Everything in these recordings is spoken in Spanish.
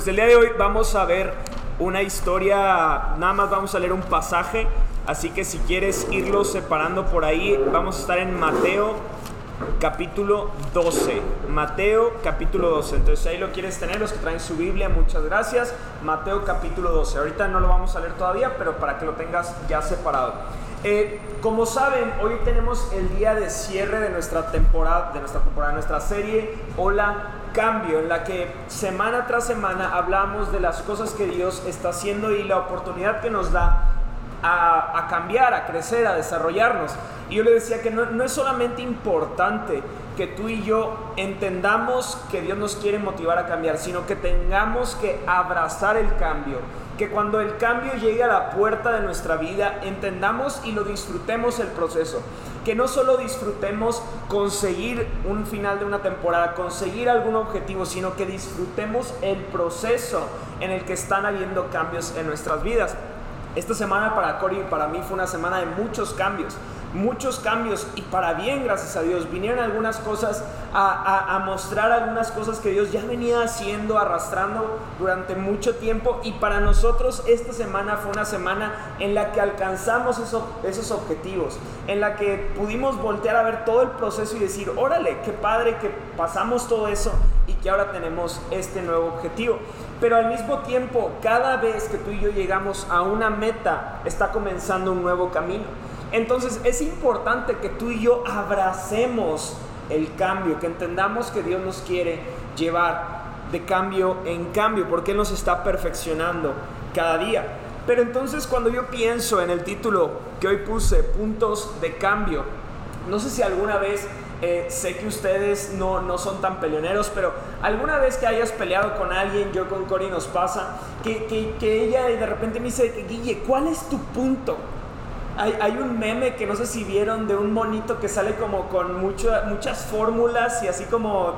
Pues el día de hoy vamos a ver una historia, nada más vamos a leer un pasaje, así que si quieres irlo separando por ahí, vamos a estar en Mateo capítulo 12. Mateo capítulo 12. Entonces ahí lo quieres tener, los que traen su Biblia, muchas gracias. Mateo capítulo 12. Ahorita no lo vamos a leer todavía, pero para que lo tengas ya separado. Eh, como saben, hoy tenemos el día de cierre de nuestra temporada, de nuestra temporada, nuestra serie Hola Cambio, en la que semana tras semana hablamos de las cosas que Dios está haciendo y la oportunidad que nos da a, cambiar, a crecer, a desarrollarnos. Y yo le decía que no, no es solamente importante que tú y yo entendamos que Dios nos quiere motivar a cambiar, sino que tengamos que abrazar el cambio que cuando el cambio llegue a la puerta de nuestra vida, entendamos y lo disfrutemos el proceso. Que no solo disfrutemos conseguir un final de una temporada, conseguir algún objetivo, sino que disfrutemos el proceso en el que están habiendo cambios en nuestras vidas. Esta semana para Cory y para mí fue una semana de muchos cambios muchos cambios y para bien, gracias a Dios. Vinieron algunas cosas a, mostrar algunas cosas que Dios ya venía haciendo, arrastrando durante mucho tiempo y para nosotros esta semana fue una semana en la que alcanzamos esos, objetivos, en la que pudimos voltear a ver todo el proceso y decir, órale, qué padre que pasamos todo eso y que ahora tenemos este nuevo objetivo. Pero al mismo tiempo, cada vez que tú y yo llegamos a una meta, está comenzando un nuevo camino. Entonces es importante que tú y yo abracemos el cambio, que entendamos que Dios nos quiere llevar de cambio en cambio, porque Él nos está perfeccionando cada día. Pero entonces cuando yo pienso en el título que hoy puse, puntos de cambio, no sé si alguna vez, eh, sé que ustedes no, no, son tan peleoneros, pero alguna vez que hayas peleado con alguien, yo con Cory nos pasa, que, que, que ella de repente me dice, Guille, ¿cuál es tu punto? Hay, un meme que no sé si vieron de un monito que sale como con muchas fórmulas y así como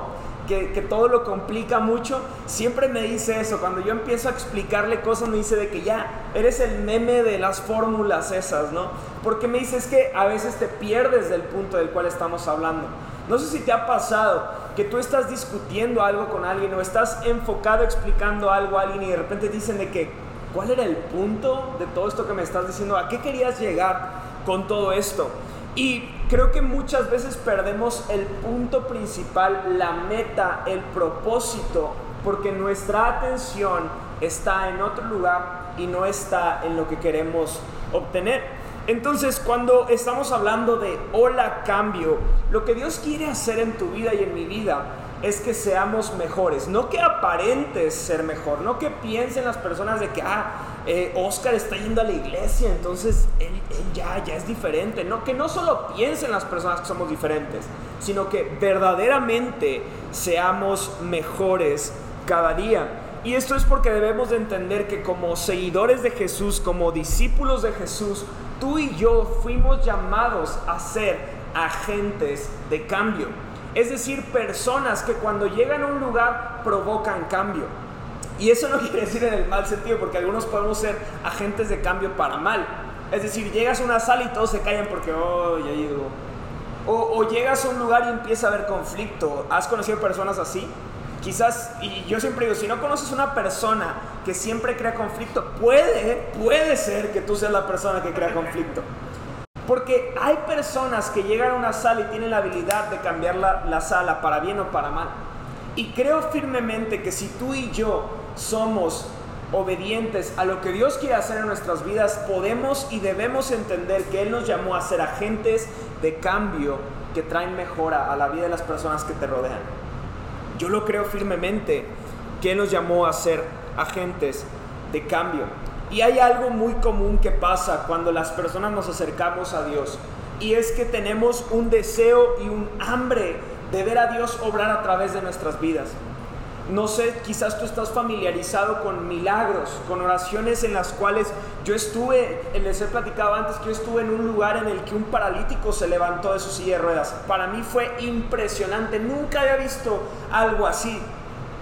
que, que, todo lo complica mucho. Siempre me dice eso. Cuando yo empiezo a explicarle cosas, me dice de que ya eres el meme de las fórmulas esas, ¿no? Porque me dice es que a veces te pierdes del punto del cual estamos hablando. No sé si te ha pasado que tú estás discutiendo algo con alguien o estás enfocado explicando algo a alguien y de repente dicen de que ¿Cuál era el punto de todo esto que me estás diciendo? ¿A qué querías llegar con todo esto? Y creo que muchas veces perdemos el punto principal, la meta, el propósito, porque nuestra atención está en otro lugar y no está en lo que queremos obtener. Entonces, cuando estamos hablando de hola cambio, lo que Dios quiere hacer en tu vida y en mi vida es que seamos mejores, no que aparentes ser mejor, no que piensen las personas de que, ah, eh, Oscar está yendo a la iglesia, entonces él, ya, ya es diferente, no, que no solo piensen las personas que somos diferentes, sino que verdaderamente seamos mejores cada día. Y esto es porque debemos de entender que como seguidores de Jesús, como discípulos de Jesús, tú y yo fuimos llamados a ser agentes de cambio. Es decir, personas que cuando llegan a un lugar provocan cambio. Y eso no quiere decir en el mal sentido, porque algunos podemos ser agentes de cambio para mal. Es decir, llegas a una sala y todos se callan porque, oh, ya llegó. O, o llegas a un lugar y empieza a haber conflicto. ¿Has conocido personas así? Quizás, y yo siempre digo, si no conoces una persona que siempre crea conflicto, puede, puede ser que tú seas la persona que crea conflicto. Porque hay personas que llegan a una sala y tienen la habilidad de cambiar la, sala para bien o para mal. Y creo firmemente que si tú y yo somos obedientes a lo que Dios quiere hacer en nuestras vidas, podemos y debemos entender que Él nos llamó a ser agentes de cambio que traen mejora a la vida de las personas que te rodean. Yo lo creo firmemente que Él nos llamó a ser agentes de cambio. Y hay algo muy común que pasa cuando las personas nos acercamos a Dios. Y es que tenemos un deseo y un hambre de ver a Dios obrar a través de nuestras vidas. No sé, quizás tú estás familiarizado con milagros, con oraciones en las cuales yo estuve, les he platicado antes que yo estuve en un lugar en el que un paralítico se levantó de su silla de ruedas. Para mí fue impresionante, nunca había visto algo así.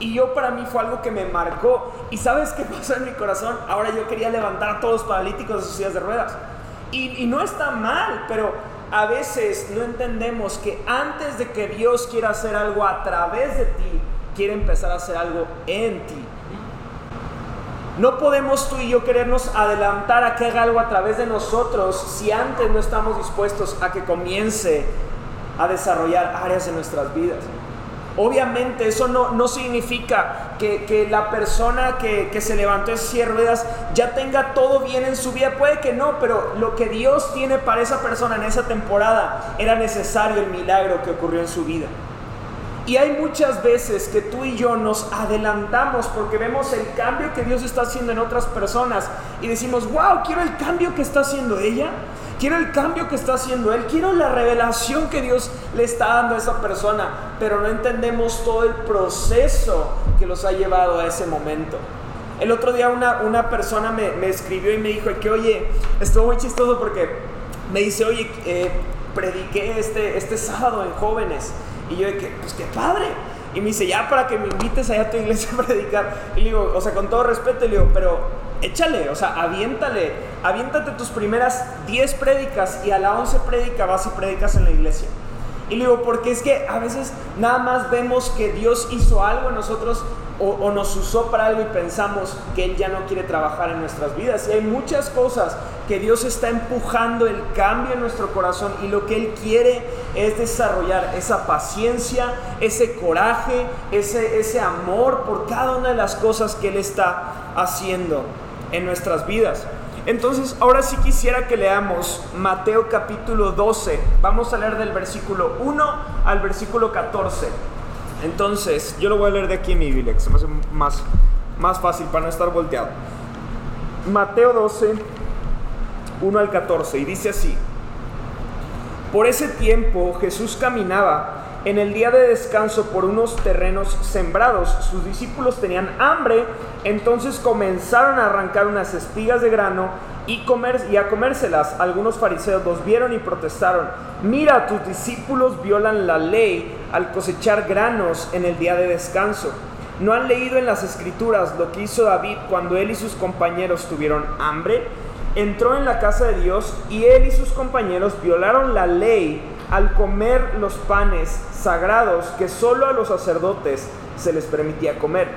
Y yo para mí fue algo que me marcó. ¿Y sabes qué pasó en mi corazón? Ahora yo quería levantar a todos los paralíticos de sus sillas de ruedas. Y, y no está mal, pero a veces no entendemos que antes de que Dios quiera hacer algo a través de ti, quiere empezar a hacer algo en ti. No podemos tú y yo querernos adelantar a que haga algo a través de nosotros si antes no estamos dispuestos a que comience a desarrollar áreas de nuestras vidas. Obviamente eso no, no significa que, la persona que, se levantó en ruedas ya tenga todo bien en su vida. Puede que no, pero lo que Dios tiene para esa persona en esa temporada era necesario el milagro que ocurrió en su vida. Y hay muchas veces que tú y yo nos adelantamos porque vemos el cambio que Dios está haciendo en otras personas y decimos, wow, quiero el cambio que está haciendo ella. Quiero el cambio que está haciendo Él. Quiero la revelación que Dios le está dando a esa persona. Pero no entendemos todo el proceso que los ha llevado a ese momento. El otro día una, una persona me, escribió y me dijo que, oye, estuvo muy chistoso porque me dice, oye, eh, prediqué este, este sábado en jóvenes. Y yo que, pues qué padre. Y me dice, ya para que me invites allá a tu iglesia a predicar. Y le digo, o sea, con todo respeto, le digo, pero échale, o sea, aviéntale, aviéntate tus primeras 10 prédicas y a la 11 prédica vas y prédicas en la iglesia. Y le digo, porque es que a veces nada más vemos que Dios hizo algo en nosotros o, nos usó para algo y pensamos que Él ya no quiere trabajar en nuestras vidas. Y hay muchas cosas que Dios está empujando el cambio en nuestro corazón y lo que Él quiere es desarrollar esa paciencia, ese coraje, ese, ese amor por cada una de las cosas que Él está haciendo en nuestras vidas. Entonces, ahora sí quisiera que leamos Mateo capítulo 12. Vamos a leer del versículo 1 al versículo 14. Entonces, yo lo voy a leer de aquí en mi Biblia, que se me hace más, más fácil para no estar volteado. Mateo 12, 1 al 14, y dice así. Por ese tiempo Jesús caminaba en el día de descanso por unos terrenos sembrados. Sus discípulos tenían hambre, entonces comenzaron a arrancar unas espigas de grano y, comer, y a comérselas. Algunos fariseos los vieron y protestaron, mira, tus discípulos violan la ley al cosechar granos en el día de descanso. ¿No han leído en las escrituras lo que hizo David cuando él y sus compañeros tuvieron hambre? Entró en la casa de Dios y él y sus compañeros violaron la ley al comer los panes sagrados que solo a los sacerdotes se les permitía comer.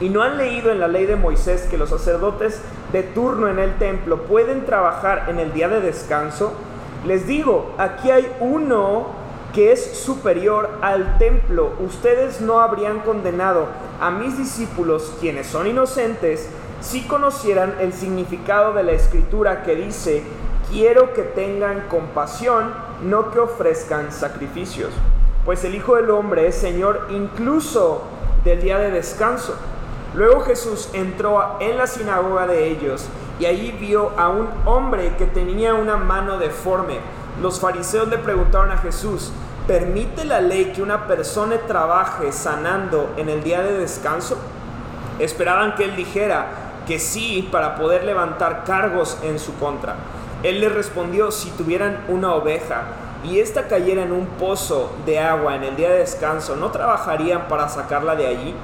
Y no han leído en la ley de Moisés que los sacerdotes de turno en el templo pueden trabajar en el día de descanso. Les digo, aquí hay uno que es superior al templo. Ustedes no habrían condenado a mis discípulos, quienes son inocentes, si conocieran el significado de la escritura que dice, quiero que tengan compasión, no que ofrezcan sacrificios. Pues el Hijo del Hombre es Señor incluso del día de descanso. Luego Jesús entró en la sinagoga de ellos y allí vio a un hombre que tenía una mano deforme. Los fariseos le preguntaron a Jesús, ¿permite la ley que una persona trabaje sanando en el día de descanso? Esperaban que él dijera que sí para poder levantar cargos en su contra. Él le respondió, si tuvieran una oveja y ésta cayera en un pozo de agua en el día de descanso, ¿no trabajarían para sacarla de allí?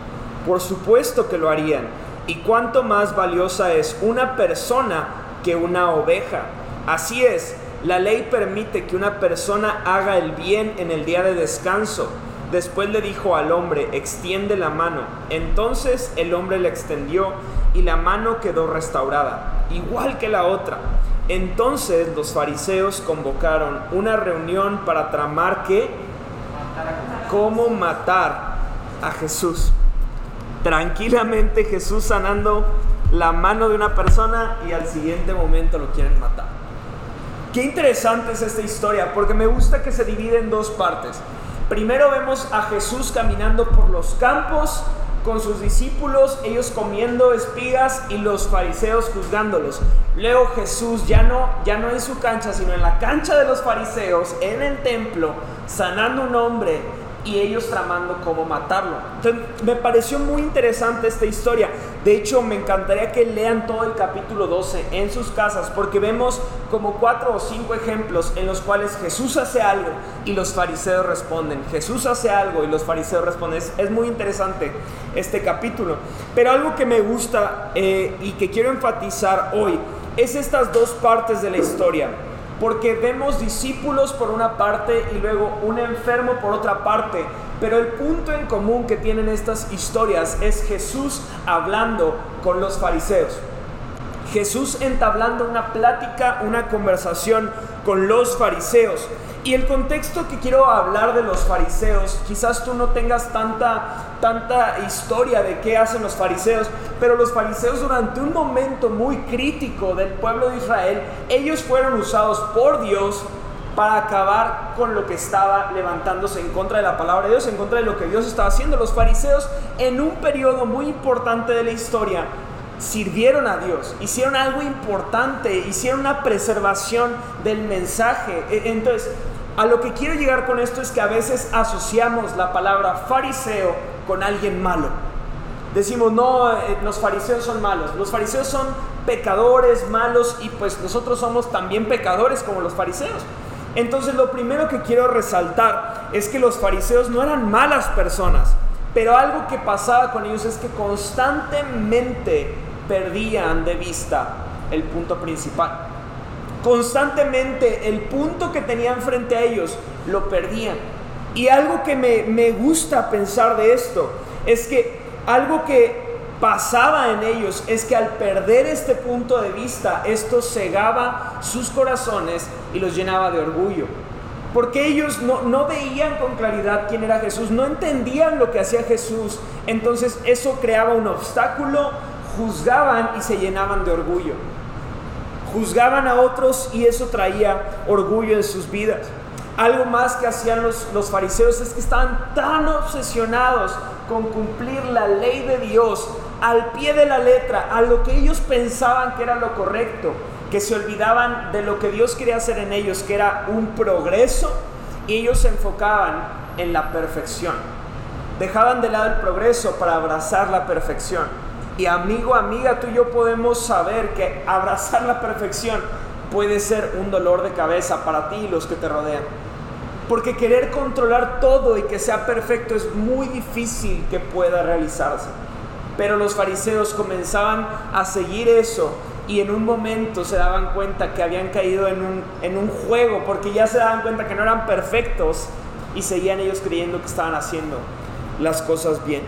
Por supuesto que lo harían. ¿Y cuánto más valiosa es una persona que una oveja? Así es, la ley permite que una persona haga el bien en el día de descanso. Después le dijo al hombre, extiende la mano. Entonces el hombre la extendió y la mano quedó restaurada, igual que la otra. Entonces los fariseos convocaron una reunión para tramar que cómo matar a Jesús. Tranquilamente Jesús sanando la mano de una persona y al siguiente momento lo quieren matar. Qué interesante es esta historia porque me gusta que se divide en dos partes. Primero vemos a Jesús caminando por los campos con sus discípulos, ellos comiendo espigas y los fariseos juzgándolos. Luego Jesús ya no, ya no en su cancha, sino en la cancha de los fariseos, en el templo, sanando un hombre y ellos tramando cómo matarlo. Me pareció muy interesante esta historia. De hecho, me encantaría que lean todo el capítulo 12 en sus casas, porque vemos como cuatro o cinco ejemplos en los cuales Jesús hace algo y los fariseos responden. Jesús hace algo y los fariseos responden. Es, muy interesante este capítulo. Pero algo que me gusta eh, y que quiero enfatizar hoy es estas dos partes de la historia porque vemos discípulos por una parte y luego un enfermo por otra parte, Pero el punto en común que tienen estas historias es Jesús hablando con los fariseos. Jesús entablando una plática, una conversación con los fariseos. Y el contexto que quiero hablar de los fariseos, quizás tú no tengas tanta, tanta historia de qué hacen los fariseos, pero los fariseos durante un momento muy crítico del pueblo de Israel, ellos fueron usados por Dios para acabar con lo que estaba levantándose en contra de la palabra de Dios, en contra de lo que Dios estaba haciendo. Los fariseos en un periodo muy importante de la historia sirvieron a Dios, hicieron algo importante, hicieron una preservación del mensaje. E, entonces, a lo que quiero llegar con esto es que a veces asociamos la palabra fariseo con alguien malo. Decimos, no, eh, los fariseos son malos. Los fariseos son pecadores, malos, y pues nosotros somos también pecadores como los fariseos. Entonces lo primero que quiero resaltar es que los fariseos no eran malas personas, pero algo que pasaba con ellos es que constantemente perdían de vista el punto principal. Constantemente el punto que tenían frente a ellos lo perdían. Y algo que me, me gusta pensar de esto es que algo que pasaba en ellos es que al perder este punto de vista, esto cegaba sus corazones y los llenaba de orgullo. Porque ellos no, no, veían con claridad quién era Jesús, no entendían lo que hacía Jesús. Entonces eso creaba un obstáculo, juzgaban y se llenaban de orgullo. Juzgaban a otros y eso traía orgullo en sus vidas. Algo más que hacían los, los fariseos es que estaban tan obsesionados con cumplir la ley de Dios al pie de la letra, a lo que ellos pensaban que era lo correcto, que se olvidaban de lo que Dios quería hacer en ellos, que era un progreso, y ellos se enfocaban en la perfección. Dejaban de lado el progreso para abrazar la perfección. Y amigo, amiga, tú y yo podemos saber que abrazar la perfección puede ser un dolor de cabeza para ti y los que te rodean. Porque querer controlar todo y que sea perfecto es muy difícil que pueda realizarse. Pero los fariseos comenzaban a seguir eso y en un momento se daban cuenta que habían caído en un, en un juego porque ya se daban cuenta que no eran perfectos y seguían ellos creyendo que estaban haciendo las cosas bien.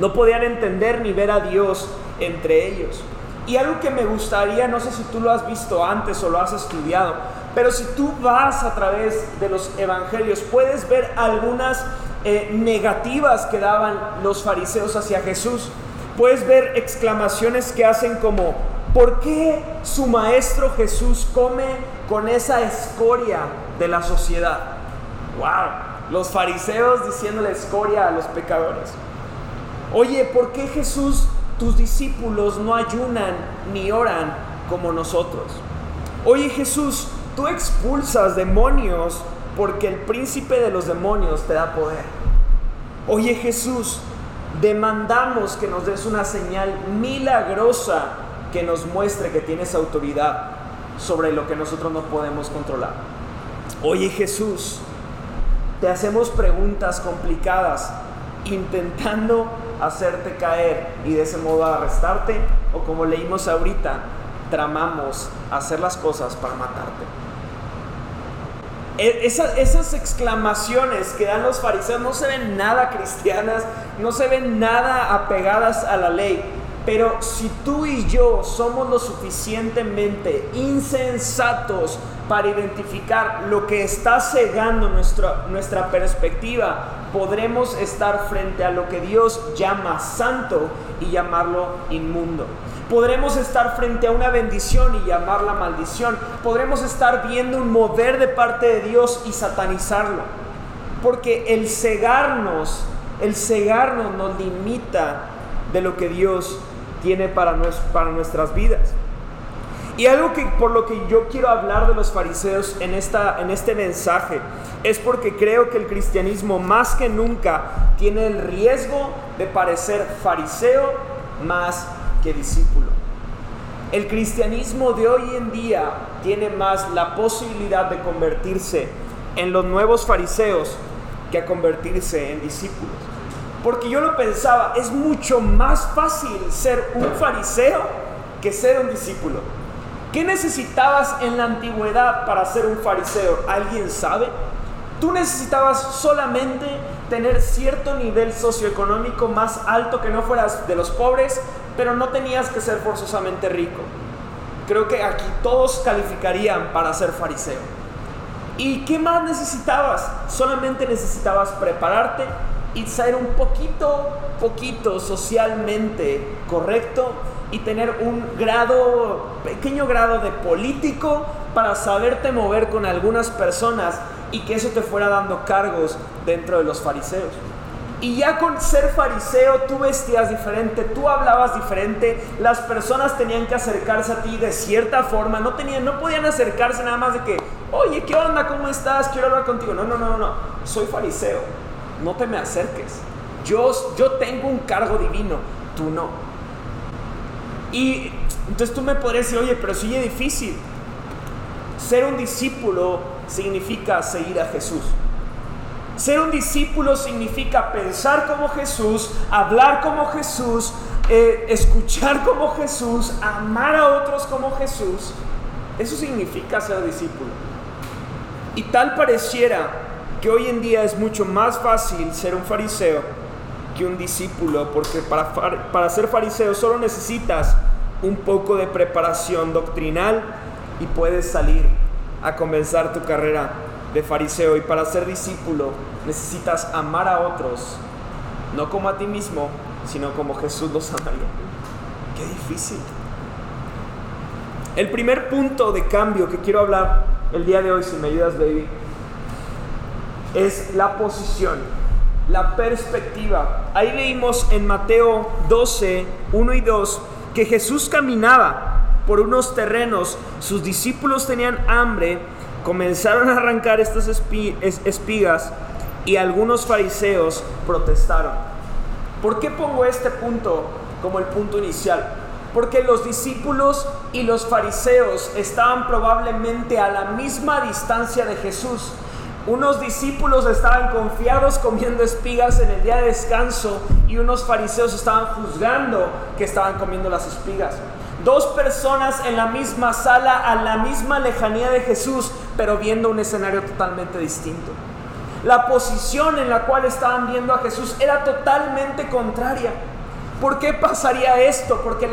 No podían entender ni ver a Dios entre ellos. Y algo que me gustaría, no sé si tú lo has visto antes o lo has estudiado, pero si tú vas a través de los evangelios, puedes ver algunas eh, negativas que daban los fariseos hacia Jesús. Puedes ver exclamaciones que hacen como, ¿por qué su maestro Jesús come con esa escoria de la sociedad? ¡Wow! Los fariseos diciéndole escoria a los pecadores. Oye, ¿por qué Jesús, tus discípulos no ayunan ni oran como nosotros? Oye Jesús, tú expulsas demonios porque el príncipe de los demonios te da poder. Oye Jesús, demandamos que nos des una señal milagrosa que nos muestre que tienes autoridad sobre lo que nosotros no podemos controlar. Oye Jesús, te hacemos preguntas complicadas intentando hacerte caer y de ese modo arrestarte o como leímos ahorita, tramamos hacer las cosas para matarte. E, esas, exclamaciones que dan los fariseos no se ven nada cristianas, no se ven nada apegadas a la ley. Pero si tú y yo somos lo suficientemente insensatos para identificar lo que está cegando nuestra, nuestra perspectiva, podremos estar frente a lo que Dios llama santo y llamarlo inmundo. Podremos estar frente a una bendición y llamarla maldición. Podremos estar viendo un mover de parte de Dios y satanizarlo. Porque el cegarnos, el cegarnos nos limita de lo que Dios tiene para, para nuestras vidas. Y algo que por lo que yo quiero hablar de los fariseos en, esta, en este mensaje es porque creo que el cristianismo más que nunca tiene el riesgo de parecer fariseo más que discípulo. El cristianismo de hoy en día tiene más la posibilidad de convertirse en los nuevos fariseos que a convertirse en discípulos. Porque yo lo pensaba, es mucho más fácil ser un fariseo que ser un discípulo. ¿Qué necesitabas en la antigüedad para ser un fariseo? ¿Alguien sabe? Tú necesitabas solamente tener cierto nivel socioeconómico más alto que no fueras de los pobres, pero no tenías que ser forzosamente rico. Creo que aquí todos calificarían para ser fariseo. ¿Y qué más necesitabas? Solamente necesitabas prepararte y ser un poquito, poquito socialmente correcto y tener un grado, pequeño grado de político para saberte mover con algunas personas y que eso te fuera dando cargos dentro de los fariseos. Y ya con ser fariseo tú vestías diferente, tú hablabas diferente, las personas tenían que acercarse a ti de cierta forma, no tenían, no podían acercarse nada más de que, oye, ¿qué onda? ¿Cómo estás? Quiero hablar contigo. No, no, no, no, soy fariseo, no te me acerques. Yo, yo tengo un cargo divino, tú no. Y entonces tú me podrías decir, oye, pero sigue difícil. Ser un discípulo significa seguir a Jesús. Ser un discípulo significa pensar como Jesús, hablar como Jesús, eh, escuchar como Jesús, amar a otros como Jesús. Eso significa ser discípulo. Y tal pareciera que hoy en día es mucho más fácil ser un fariseo que un discípulo, porque para, para ser fariseo solo necesitas un poco de preparación doctrinal y puedes salir a comenzar tu carrera de fariseo. Y para ser discípulo necesitas amar a otros, no como a ti mismo, sino como Jesús los amaría. Qué difícil. El primer punto de cambio que quiero hablar el día de hoy, si me ayudas, baby, es la posición, la perspectiva. Ahí leímos en Mateo 12, 1 y 2, que Jesús caminaba por unos terrenos, sus discípulos tenían hambre, comenzaron a arrancar estas espigas y algunos fariseos protestaron. ¿Por qué pongo este punto como el punto inicial? Porque los discípulos y los fariseos estaban probablemente a la misma distancia de Jesús. Unos discípulos estaban confiados comiendo espigas en el día de descanso y unos fariseos estaban juzgando que estaban comiendo las espigas. Dos personas en la misma sala, a la misma lejanía de Jesús, pero viendo un escenario totalmente distinto. La posición en la cual estaban viendo a Jesús era totalmente contraria. ¿Por qué pasaría esto? Porque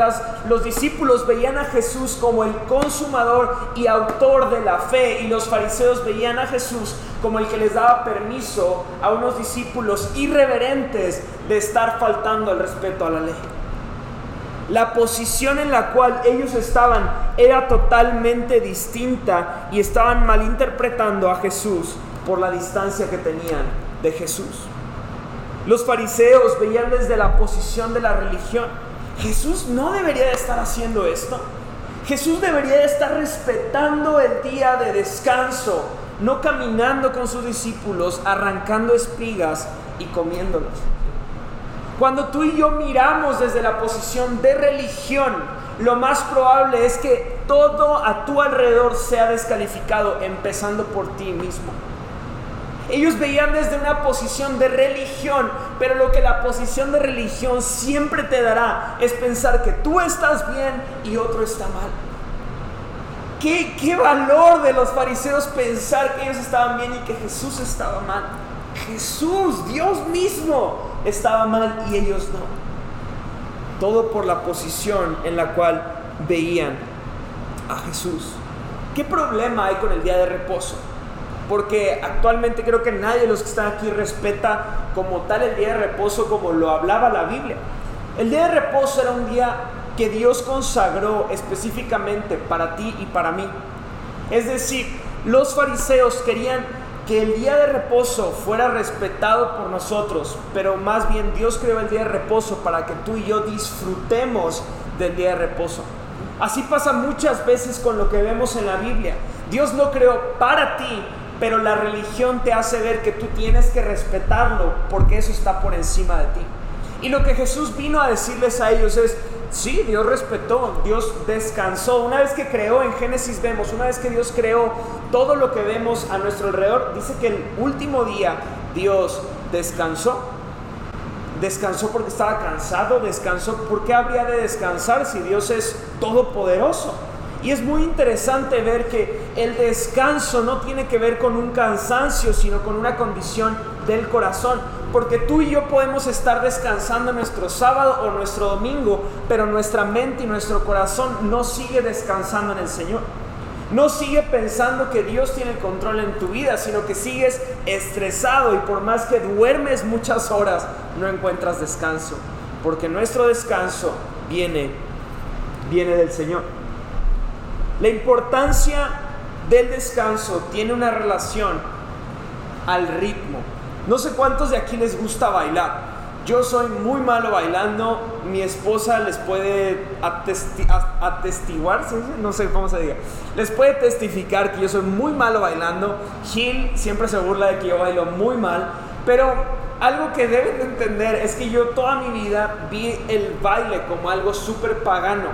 los discípulos veían a Jesús como el consumador y autor de la fe y los fariseos veían a Jesús como el que les daba permiso a unos discípulos irreverentes de estar faltando al respeto a la ley. La posición en la cual ellos estaban era totalmente distinta y estaban malinterpretando a Jesús por la distancia que tenían de Jesús. Los fariseos veían desde la posición de la religión. Jesús no debería de estar haciendo esto. Jesús debería de estar respetando el día de descanso, no caminando con sus discípulos, arrancando espigas y comiéndolos. Cuando tú y yo miramos desde la posición de religión, lo más probable es que todo a tu alrededor sea descalificado, empezando por ti mismo. Ellos veían desde una posición de religión, pero lo que la posición de religión siempre te dará es pensar que tú estás bien y otro está mal. ¿Qué, qué valor de los fariseos pensar que ellos estaban bien y que Jesús estaba mal? Jesús, Dios mismo, estaba mal y ellos no. Todo por la posición en la cual veían a Jesús. ¿Qué problema hay con el día de reposo? Porque actualmente creo que nadie de los que están aquí respeta como tal el día de reposo como lo hablaba la Biblia. El día de reposo era un día que Dios consagró específicamente para ti y para mí. Es decir, los fariseos querían que el día de reposo fuera respetado por nosotros, pero más bien Dios creó el día de reposo para que tú y yo disfrutemos del día de reposo. Así pasa muchas veces con lo que vemos en la Biblia. Dios lo creó para ti, pero la religión te hace ver que tú tienes que respetarlo porque eso está por encima de ti. Y lo que Jesús vino a decirles a ellos es, Sí, Dios respetó, Dios descansó. Una vez que creó, en Génesis vemos, una vez que Dios creó todo lo que vemos a nuestro alrededor, dice que el último día Dios descansó. Descansó porque estaba cansado, descansó. ¿Por qué habría de descansar si Dios es todopoderoso? Y es muy interesante ver que el descanso no tiene que ver con un cansancio, sino con una condición del corazón. porque tú y yo podemos estar descansando nuestro sábado o nuestro domingo, pero nuestra mente y nuestro corazón no sigue descansando en el Señor. No sigue pensando que Dios tiene el control en tu vida, sino que sigues estresado y por más que duermes muchas horas, no encuentras descanso, porque nuestro descanso viene viene del Señor. La importancia del descanso tiene una relación al ritmo. No sé cuántos de aquí les gusta bailar. Yo soy muy malo bailando. Mi esposa les puede atestiguar, no sé cómo se diga. Les puede testificar que yo soy muy malo bailando. Gil siempre se burla de que yo bailo muy mal. Pero algo que deben de entender es que yo toda mi vida vi el baile como algo súper pagano.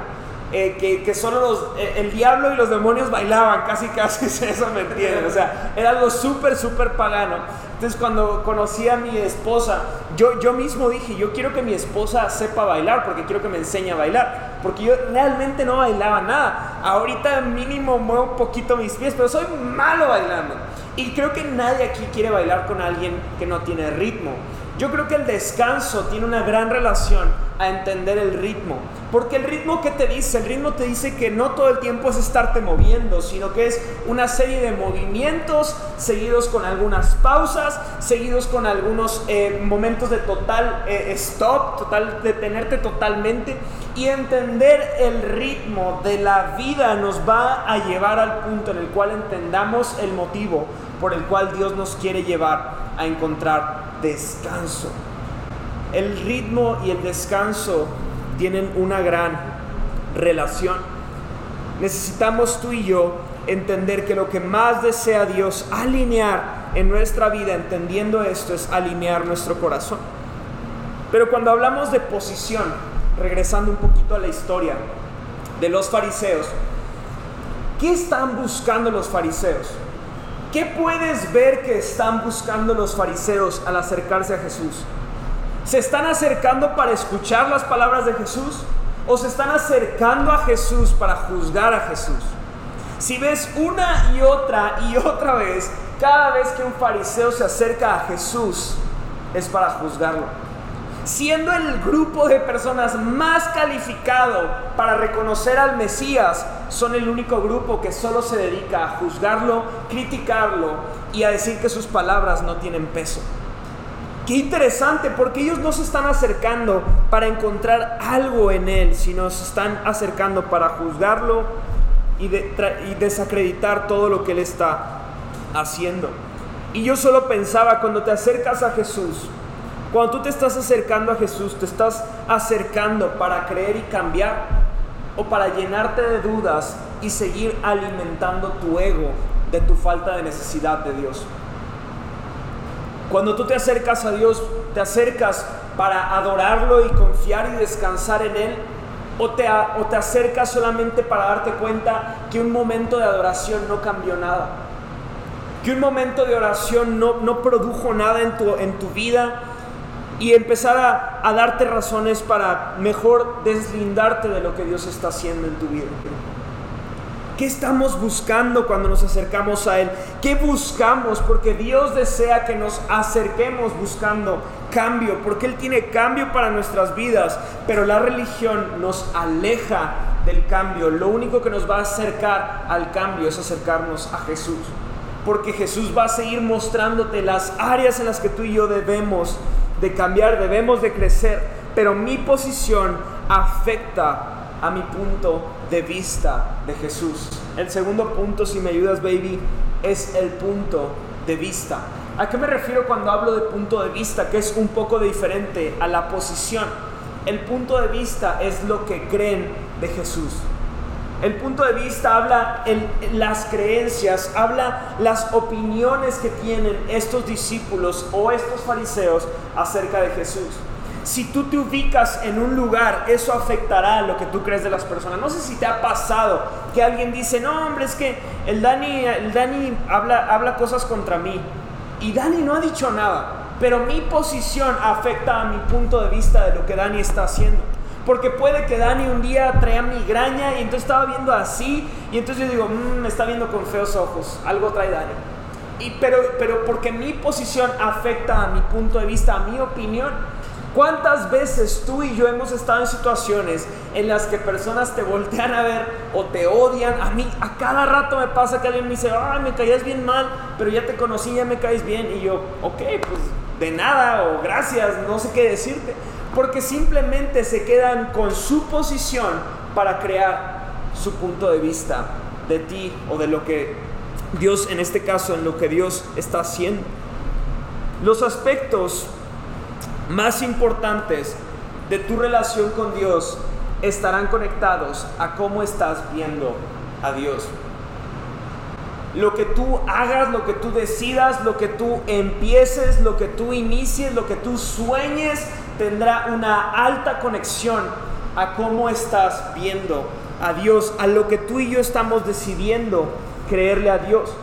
Eh, que, solo los, eh, el diablo y los demonios bailaban, casi casi eso me entienden, o sea, era algo súper, súper pagano. Entonces cuando conocí a mi esposa, yo, yo mismo dije, yo quiero que mi esposa sepa bailar, porque quiero que me enseñe a bailar, porque yo realmente no bailaba nada. Ahorita mínimo muevo un poquito mis pies, pero soy malo bailando. Y creo que nadie aquí quiere bailar con alguien que no tiene ritmo. Yo creo que el descanso tiene una gran relación a entender el ritmo. Porque el ritmo que te dice, el ritmo te dice que no todo el tiempo es estarte moviendo, sino que es una serie de movimientos seguidos con algunas pausas, seguidos con algunos eh, momentos de total eh, stop, total detenerte totalmente. Y entender el ritmo de la vida nos va a llevar al punto en el cual entendamos el motivo por el cual Dios nos quiere llevar a encontrar descanso. El ritmo y el descanso tienen una gran relación. Necesitamos tú y yo entender que lo que más desea Dios alinear en nuestra vida, entendiendo esto, es alinear nuestro corazón. Pero cuando hablamos de posición, regresando un poquito a la historia de los fariseos, ¿qué están buscando los fariseos? ¿Qué puedes ver que están buscando los fariseos al acercarse a Jesús? ¿Se están acercando para escuchar las palabras de Jesús? ¿O se están acercando a Jesús para juzgar a Jesús? Si ves una y otra y otra vez, cada vez que un fariseo se acerca a Jesús, es para juzgarlo. Siendo el grupo de personas más calificado para reconocer al Mesías, son el único grupo que solo se dedica a juzgarlo, criticarlo y a decir que sus palabras no tienen peso. Qué interesante, porque ellos no se están acercando para encontrar algo en Él, sino se están acercando para juzgarlo y, desacreditar todo lo que Él está haciendo. Y yo solo pensaba, cuando te acercas a Jesús, cuando tú te estás acercando a Jesús, te estás acercando para creer y cambiar o para llenarte de dudas y seguir alimentando tu ego de tu falta de necesidad de Dios. Cuando tú te acercas a Dios, te acercas para adorarlo y confiar y descansar en Él, o te, o te acercas solamente para darte cuenta que un momento de adoración no cambió nada, que un momento de oración no, no produjo nada en tu, en tu vida y empezar a, a darte razones para mejor deslindarte de lo que Dios está haciendo en tu vida. ¿Qué estamos buscando cuando nos acercamos a Él? ¿Qué buscamos? Porque Dios desea que nos acerquemos buscando cambio, porque Él tiene cambio para nuestras vidas, pero la religión nos aleja del cambio. Lo único que nos va a acercar al cambio es acercarnos a Jesús, porque Jesús va a seguir mostrándote las áreas en las que tú y yo debemos de cambiar, debemos de crecer, pero mi posición afecta a mi punto de vista de Jesús. El segundo punto, si me ayudas, baby, es el punto de vista. ¿A qué me refiero cuando hablo de punto de vista? Que es un poco diferente a la posición. El punto de vista es lo que creen de Jesús. El punto de vista habla las creencias, habla las opiniones que tienen estos discípulos o estos fariseos acerca de Jesús si tú te ubicas en un lugar, eso afectará a lo que tú crees de las personas. No sé si te ha pasado que alguien dice, no, hombre, es que el Dani, el Dani habla, habla cosas contra mí. Y Dani no ha dicho nada, pero mi posición afecta a mi punto de vista de lo que Dani está haciendo. Porque puede que Dani un día traía migraña y entonces estaba viendo así y entonces yo digo, mmm, me está viendo con feos ojos, algo trae Dani. y, pero, pero porque mi posición afecta a mi punto de vista, a mi opinión. ¿Cuántas veces tú y yo hemos estado en situaciones en las que personas te voltean a ver o te odian? A mí a cada rato me pasa que alguien me dice, ay, me caías bien mal, pero ya te conocí, ya me caes bien. Y yo, ok, pues de nada o gracias, no sé qué decirte. Porque simplemente se quedan con su posición para crear su punto de vista de ti o de lo que Dios, en este caso, en lo que Dios está haciendo. Los aspectos más importantes de tu relación con Dios estarán conectados a cómo estás viendo a Dios. Lo que tú hagas, lo que tú decidas, lo que tú empieces, lo que tú inicies, lo que tú sueñes, tendrá una alta conexión a cómo estás viendo a Dios, a lo que tú y yo estamos decidiendo creerle a Dios.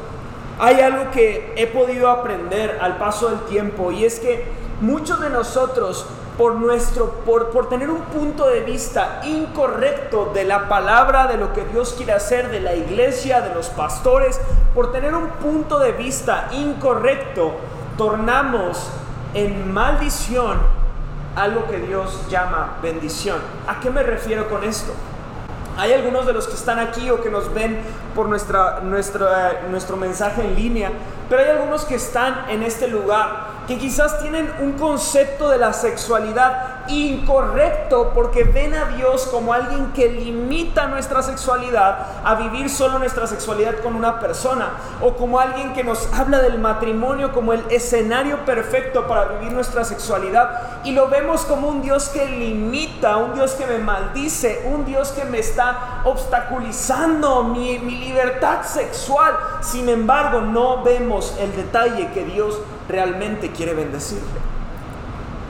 Hay algo que he podido aprender al paso del tiempo y es que muchos de nosotros por nuestro por, por tener un punto de vista incorrecto de la palabra de lo que Dios quiere hacer de la iglesia, de los pastores, por tener un punto de vista incorrecto, tornamos en maldición algo que Dios llama bendición. ¿A qué me refiero con esto? Hay algunos de los que están aquí o que nos ven por nuestra, nuestra, nuestro mensaje en línea, pero hay algunos que están en este lugar que quizás tienen un concepto de la sexualidad incorrecto porque ven a Dios como alguien que limita nuestra sexualidad a vivir solo nuestra sexualidad con una persona o como alguien que nos habla del matrimonio como el escenario perfecto para vivir nuestra sexualidad y lo vemos como un Dios que limita, un Dios que me maldice, un Dios que me está obstaculizando mi, mi libertad sexual. Sin embargo, no vemos el detalle que Dios realmente quiere bendecirte.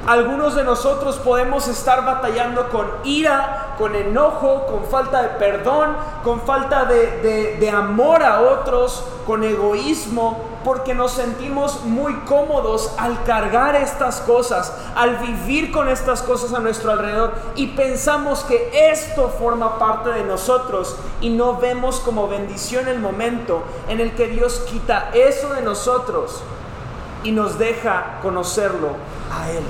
Algunos de nosotros podemos estar batallando con ira, con enojo, con falta de perdón, con falta de, de, amor a otros, con egoísmo, porque nos sentimos muy cómodos al cargar estas cosas, al vivir con estas cosas a nuestro alrededor y pensamos que esto forma parte de nosotros y no vemos como bendición el momento en el que Dios quita eso de nosotros y nos deja conocerlo a Él.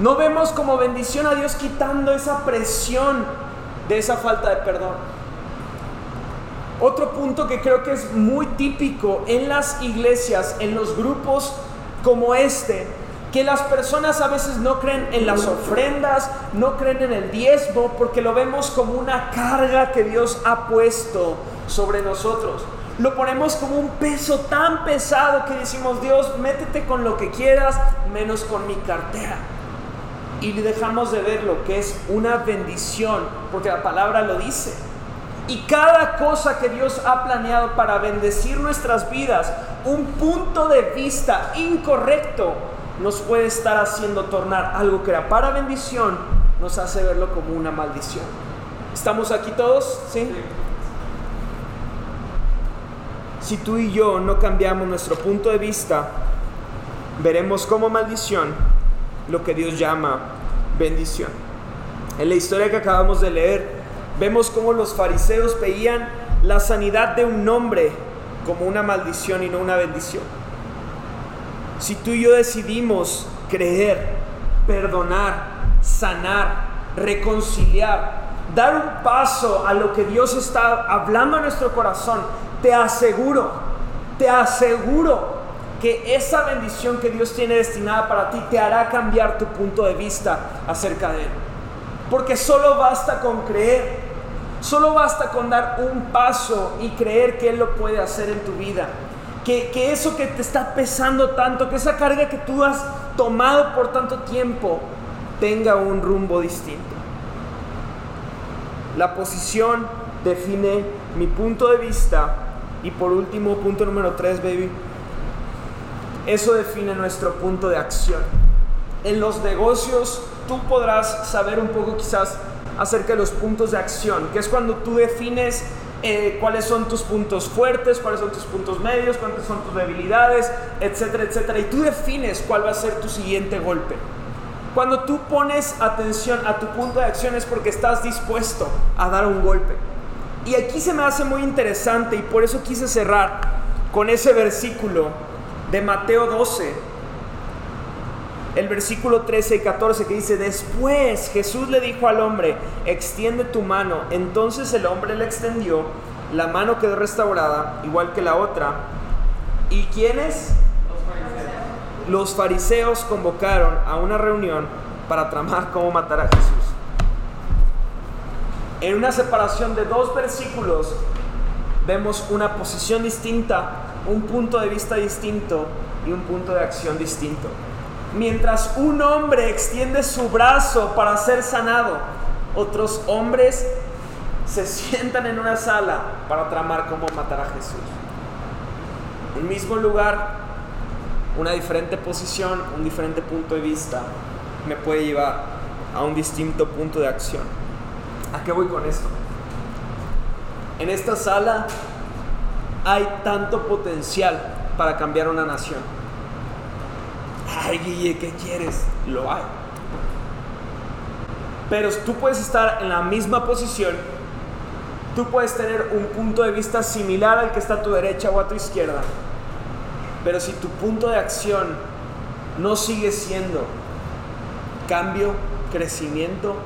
No vemos como bendición a Dios quitando esa presión de esa falta de perdón. Otro punto que creo que es muy típico en las iglesias, en los grupos como este, que las personas a veces no creen en las ofrendas, no creen en el diezmo, porque lo vemos como una carga que Dios ha puesto sobre nosotros lo ponemos como un peso tan pesado que decimos, Dios, métete con lo que quieras, menos con mi cartera. Y dejamos de ver lo que es una bendición, porque la palabra lo dice. Y cada cosa que Dios ha planeado para bendecir nuestras vidas, un punto de vista incorrecto nos puede estar haciendo tornar algo que era para bendición, nos hace verlo como una maldición. ¿Estamos aquí todos? ¿Sí? Si tú y yo no cambiamos nuestro punto de vista, veremos como maldición lo que Dios llama bendición. En la historia que acabamos de leer, vemos cómo los fariseos veían la sanidad de un hombre como una maldición y no una bendición. Si tú y yo decidimos creer, perdonar, sanar, reconciliar, dar un paso a lo que Dios está hablando a nuestro corazón, te aseguro, te aseguro que esa bendición que Dios tiene destinada para ti te hará cambiar tu punto de vista acerca de Él. Porque solo basta con creer, solo basta con dar un paso y creer que Él lo puede hacer en tu vida. Que, que eso que te está pesando tanto, que esa carga que tú has tomado por tanto tiempo, tenga un rumbo distinto. La posición define mi punto de vista y por último, punto número 3, baby. Eso define nuestro punto de acción. En los negocios tú podrás saber un poco quizás acerca de los puntos de acción, que es cuando tú defines eh, cuáles son tus puntos fuertes, cuáles son tus puntos medios, cuáles son tus debilidades, etcétera, etcétera. Y tú defines cuál va a ser tu siguiente golpe. Cuando tú pones atención a tu punto de acción es porque estás dispuesto a dar un golpe. Y aquí se me hace muy interesante y por eso quise cerrar con ese versículo de Mateo 12, el versículo 13 y 14 que dice, después Jesús le dijo al hombre, extiende tu mano. Entonces el hombre le extendió, la mano quedó restaurada, igual que la otra. ¿Y quiénes? Los fariseos convocaron a una reunión para tramar cómo matar a Jesús. En una separación de dos versículos vemos una posición distinta, un punto de vista distinto y un punto de acción distinto. Mientras un hombre extiende su brazo para ser sanado, otros hombres se sientan en una sala para tramar cómo matar a Jesús. Un mismo lugar, una diferente posición, un diferente punto de vista me puede llevar a un distinto punto de acción. ¿A qué voy con esto? En esta sala hay tanto potencial para cambiar una nación. Ay, Guille, ¿qué quieres? Lo hay. Pero tú puedes estar en la misma posición, tú puedes tener un punto de vista similar al que está a tu derecha o a tu izquierda, pero si tu punto de acción no sigue siendo cambio, crecimiento,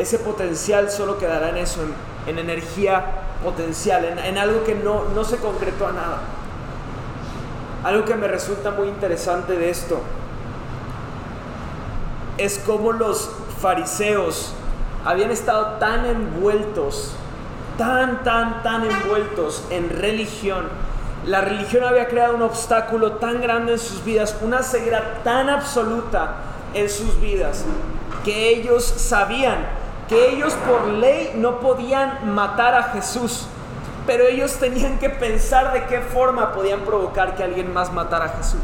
ese potencial solo quedará en eso, en, energía potencial, en, algo que no, no se concretó a nada. Algo que me resulta muy interesante de esto es cómo los fariseos habían estado tan envueltos, tan, tan, tan envueltos en religión. La religión había creado un obstáculo tan grande en sus vidas, una ceguera tan absoluta en sus vidas, que ellos sabían que ellos por ley no podían matar a Jesús, pero ellos tenían que pensar de qué forma podían provocar que alguien más matara a Jesús.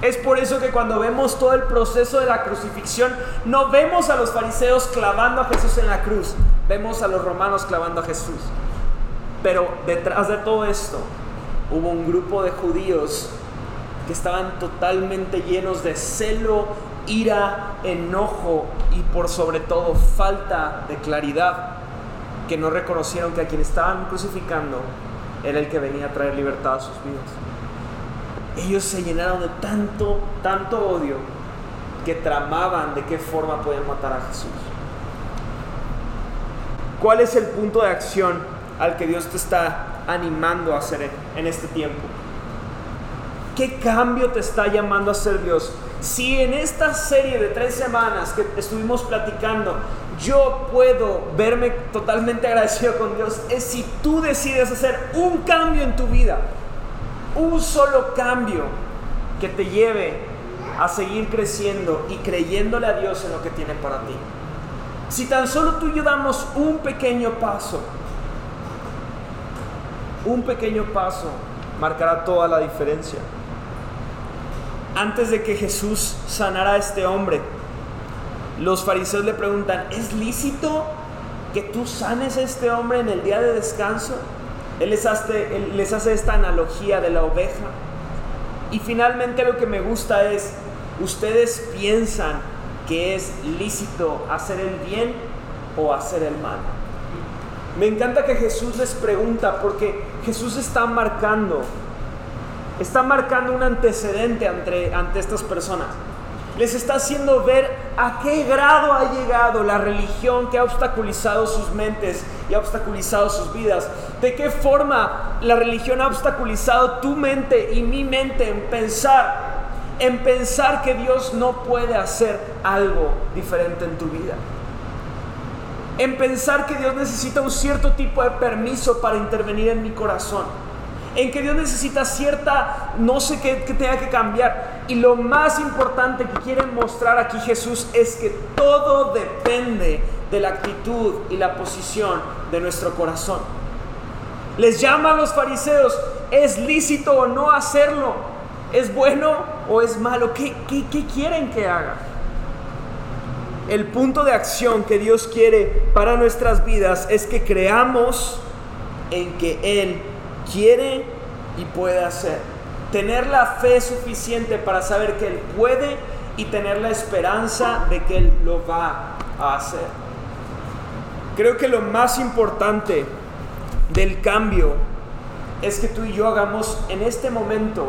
Es por eso que cuando vemos todo el proceso de la crucifixión, no vemos a los fariseos clavando a Jesús en la cruz, vemos a los romanos clavando a Jesús. Pero detrás de todo esto hubo un grupo de judíos que estaban totalmente llenos de celo, ira, enojo y por sobre todo falta de claridad que no reconocieron que a quien estaban crucificando era el que venía a traer libertad a sus vidas. Ellos se llenaron de tanto, tanto odio que tramaban de qué forma podían matar a Jesús. ¿Cuál es el punto de acción al que Dios te está animando a hacer en este tiempo? ¿Qué cambio te está llamando a hacer Dios? Si en esta serie de tres semanas que estuvimos platicando, yo puedo verme totalmente agradecido con Dios, es si tú decides hacer un cambio en tu vida, un solo cambio que te lleve a seguir creciendo y creyéndole a Dios en lo que tiene para ti. Si tan solo tú y yo damos un pequeño paso, un pequeño paso marcará toda la diferencia. Antes de que Jesús sanara a este hombre, los fariseos le preguntan, ¿es lícito que tú sanes a este hombre en el día de descanso? Él les hace, les hace esta analogía de la oveja. Y finalmente lo que me gusta es, ustedes piensan que es lícito hacer el bien o hacer el mal. Me encanta que Jesús les pregunta porque Jesús está marcando, está marcando un antecedente ante, ante estas personas. Les está haciendo ver a qué grado ha llegado la religión que ha obstaculizado sus mentes y ha obstaculizado sus vidas. De qué forma la religión ha obstaculizado tu mente y mi mente en pensar, en pensar que Dios no puede hacer algo diferente en tu vida en pensar que Dios necesita un cierto tipo de permiso para intervenir en mi corazón, en que Dios necesita cierta, no sé qué, tenga que cambiar. Y lo más importante que quiere mostrar aquí Jesús es que todo depende de la actitud y la posición de nuestro corazón. Les llama a los fariseos, ¿es lícito o no hacerlo? ¿Es bueno o es malo? ¿Qué, qué, qué quieren que haga? el punto de acción que Dios quiere para nuestras vidas es que creamos en que Él quiere y puede hacer. Tener la fe suficiente para saber que Él puede y tener la esperanza de que Él lo va a hacer. Creo que lo más importante del cambio es que tú y yo hagamos en este momento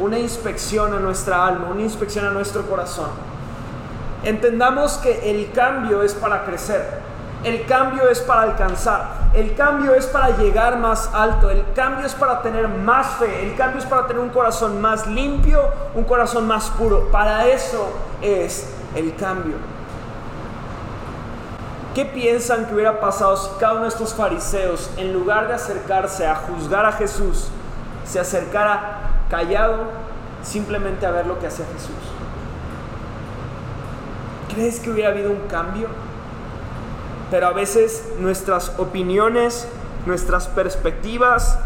una inspección a nuestra alma, una inspección a nuestro corazón. Entendamos que el cambio es para crecer, el cambio es para alcanzar, el cambio es para llegar más alto, el cambio es para tener más fe, el cambio es para tener un corazón más limpio, un corazón más puro. Para eso es el cambio. ¿Qué piensan que hubiera pasado si cada uno de estos fariseos, en lugar de acercarse a juzgar a Jesús, se acercara callado simplemente a ver lo que hacía Jesús? ¿Crees que hubiera habido un cambio? Pero a veces nuestras opiniones, nuestras perspectivas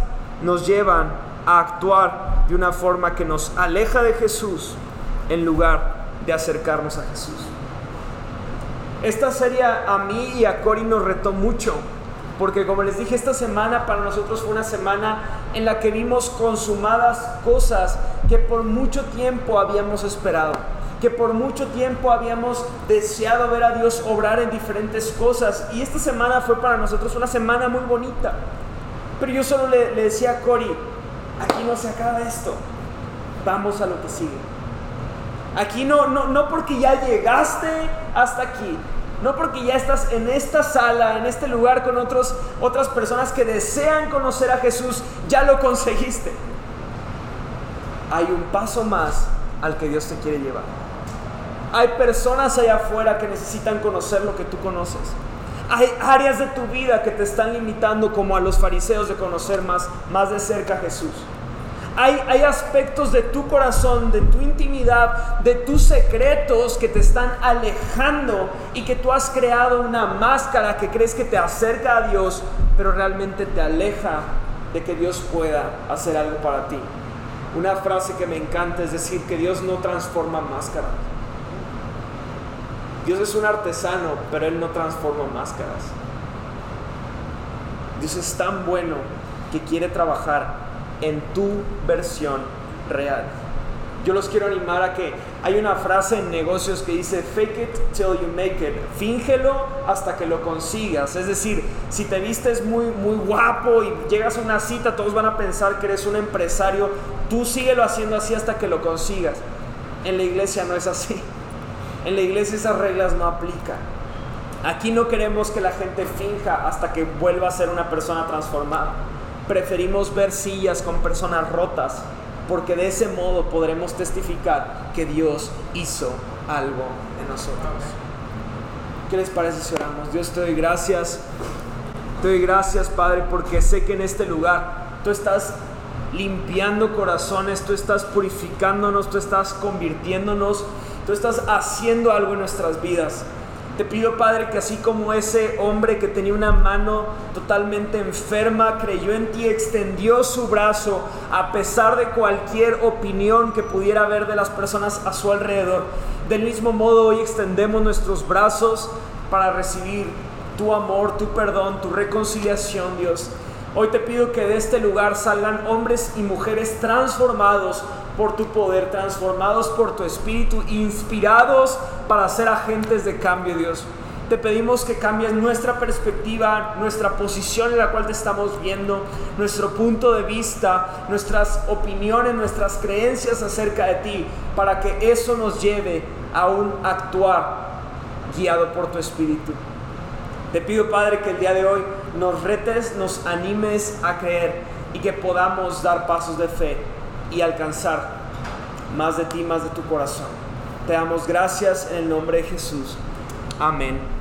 nos llevan a actuar de una forma que nos aleja de Jesús en lugar de acercarnos a Jesús. Esta serie a mí y a Cory nos retó mucho, porque como les dije, esta semana para nosotros fue una semana en la que vimos consumadas cosas que por mucho tiempo habíamos esperado, que por mucho tiempo habíamos deseado ver a Dios obrar en diferentes cosas. Y esta semana fue para nosotros una semana muy bonita. Pero yo solo le, decía a Cory, aquí no se acaba esto, vamos a lo que sigue. Aquí no, no, no porque ya llegaste hasta aquí, no porque ya estás en esta sala, en este lugar con otros, otras personas que desean conocer a Jesús, ya lo conseguiste. Hay un paso más al que Dios te quiere llevar. Hay personas allá afuera que necesitan conocer lo que tú conoces. Hay áreas de tu vida que te están limitando como a los fariseos de conocer más, más de cerca a Jesús. Hay, aspectos de tu corazón, de tu intimidad, de tus secretos que te están alejando y que tú has creado una máscara que crees que te acerca a Dios, pero realmente te aleja de que Dios pueda hacer algo para ti. Una frase que me encanta es decir que Dios no transforma máscaras. Dios es un artesano, pero Él no transforma máscaras. Dios es tan bueno que quiere trabajar en tu versión real. Yo los quiero animar a que hay una frase en negocios que dice fake it till you make it. Fíngelo hasta que lo consigas. Es decir, si te vistes muy muy guapo y llegas a una cita, todos van a pensar que eres un empresario. Tú síguelo haciendo así hasta que lo consigas. En la iglesia no es así. En la iglesia esas reglas no aplican. Aquí no queremos que la gente finja hasta que vuelva a ser una persona transformada preferimos ver sillas con personas rotas, porque de ese modo podremos testificar que Dios hizo algo en nosotros. ¿Qué les parece si oramos? Dios te doy gracias. Te doy gracias, Padre, porque sé que en este lugar tú estás limpiando corazones, tú estás purificándonos, tú estás convirtiéndonos, tú estás haciendo algo en nuestras vidas. Te pido, Padre, que así como ese hombre que tenía una mano totalmente enferma, creyó en ti, extendió su brazo a pesar de cualquier opinión que pudiera haber de las personas a su alrededor. Del mismo modo, hoy extendemos nuestros brazos para recibir tu amor, tu perdón, tu reconciliación, Dios. Hoy te pido que de este lugar salgan hombres y mujeres transformados por tu poder, transformados por tu espíritu, inspirados para ser agentes de cambio, Dios. Te pedimos que cambies nuestra perspectiva, nuestra posición en la cual te estamos viendo, nuestro punto de vista, nuestras opiniones, nuestras creencias acerca de ti, para que eso nos lleve a un actuar guiado por tu espíritu. Te pido, Padre, que el día de hoy nos retes, nos animes a creer y que podamos dar pasos de fe y alcanzar más de ti, más de tu corazón. Te damos gracias en el nombre de Jesús. Amén.